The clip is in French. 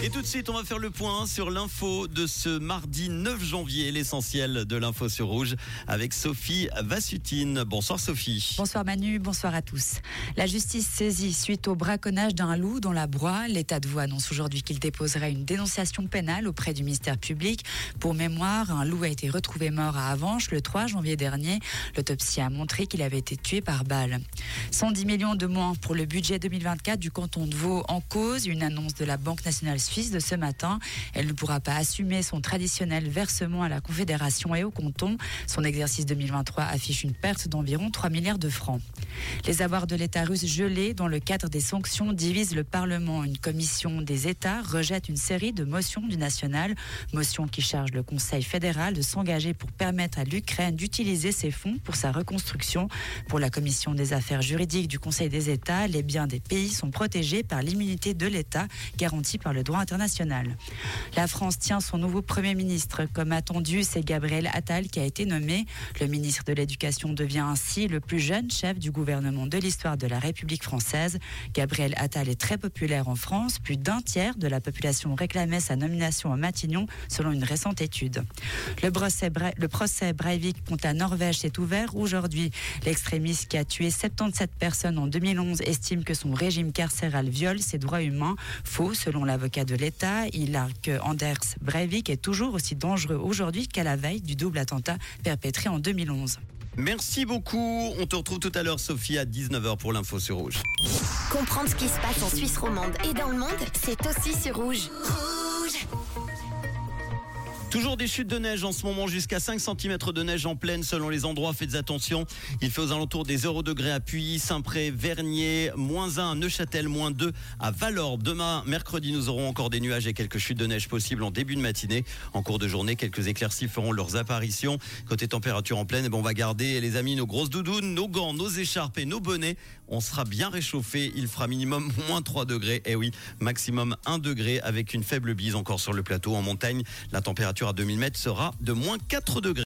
Et tout de suite, on va faire le point sur l'info de ce mardi 9 janvier, l'essentiel de l'info sur Rouge, avec Sophie Vassutine. Bonsoir Sophie. Bonsoir Manu, bonsoir à tous. La justice saisit suite au braconnage d'un loup dans la broie. L'état de voix annonce aujourd'hui qu'il déposerait une dénonciation pénale auprès du ministère public. Pour mémoire, un loup a été retrouvé mort à Avanches le 3 janvier dernier. L'autopsie a montré qu'il avait été tué par balle. 110 millions de moins pour le budget 2024 du canton de Vaud en cause. Une annonce de la Banque nationale suisse de ce matin. Elle ne pourra pas assumer son traditionnel versement à la Confédération et au canton. Son exercice 2023 affiche une perte d'environ 3 milliards de francs. Les avoirs de l'État russe gelés dans le cadre des sanctions divisent le Parlement. Une commission des États rejette une série de motions du national, motion qui charge le Conseil fédéral de s'engager pour permettre à l'Ukraine d'utiliser ses fonds pour sa reconstruction. Pour la commission des affaires juridiques du Conseil des États, les biens des pays sont protégés par l'immunité de l'État garantie par le droit international. La France tient son nouveau Premier ministre. Comme attendu, c'est Gabriel Attal qui a été nommé. Le ministre de l'Éducation devient ainsi le plus jeune chef du gouvernement de l'histoire de la République française. Gabriel Attal est très populaire en France. Plus d'un tiers de la population réclamait sa nomination à Matignon, selon une récente étude. Le procès, Breivik contre la Norvège s'est ouvert aujourd'hui. L'extrémiste qui a tué 77 personnes en 2011 estime que son régime carcéral viole ses droits humains. Faux, selon l'avocat de l'État. Il a que Anders Breivik est toujours aussi dangereux aujourd'hui qu'à la veille du double attentat perpétré en 2011. Merci beaucoup. On te retrouve tout à l'heure, Sophie, à 19h pour l'info sur Rouge. Comprendre ce qui se passe en Suisse romande et dans le monde, c'est aussi sur Rouge. Toujours des chutes de neige en ce moment, jusqu'à 5 cm de neige en pleine selon les endroits. Faites attention. Il fait aux alentours des 0 degrés à Puy, Saint-Pré, Vernier, moins 1 à Neuchâtel, moins 2 à Valorbe. Demain, mercredi, nous aurons encore des nuages et quelques chutes de neige possibles en début de matinée. En cours de journée, quelques éclaircies feront leurs apparitions. Côté température en pleine, eh ben, on va garder, les amis, nos grosses doudounes, nos gants, nos écharpes et nos bonnets. On sera bien réchauffé. Il fera minimum moins 3 degrés. Eh oui, maximum 1 degré avec une faible bise encore sur le plateau. En montagne, la à 2000 mètres sera de moins 4 degrés.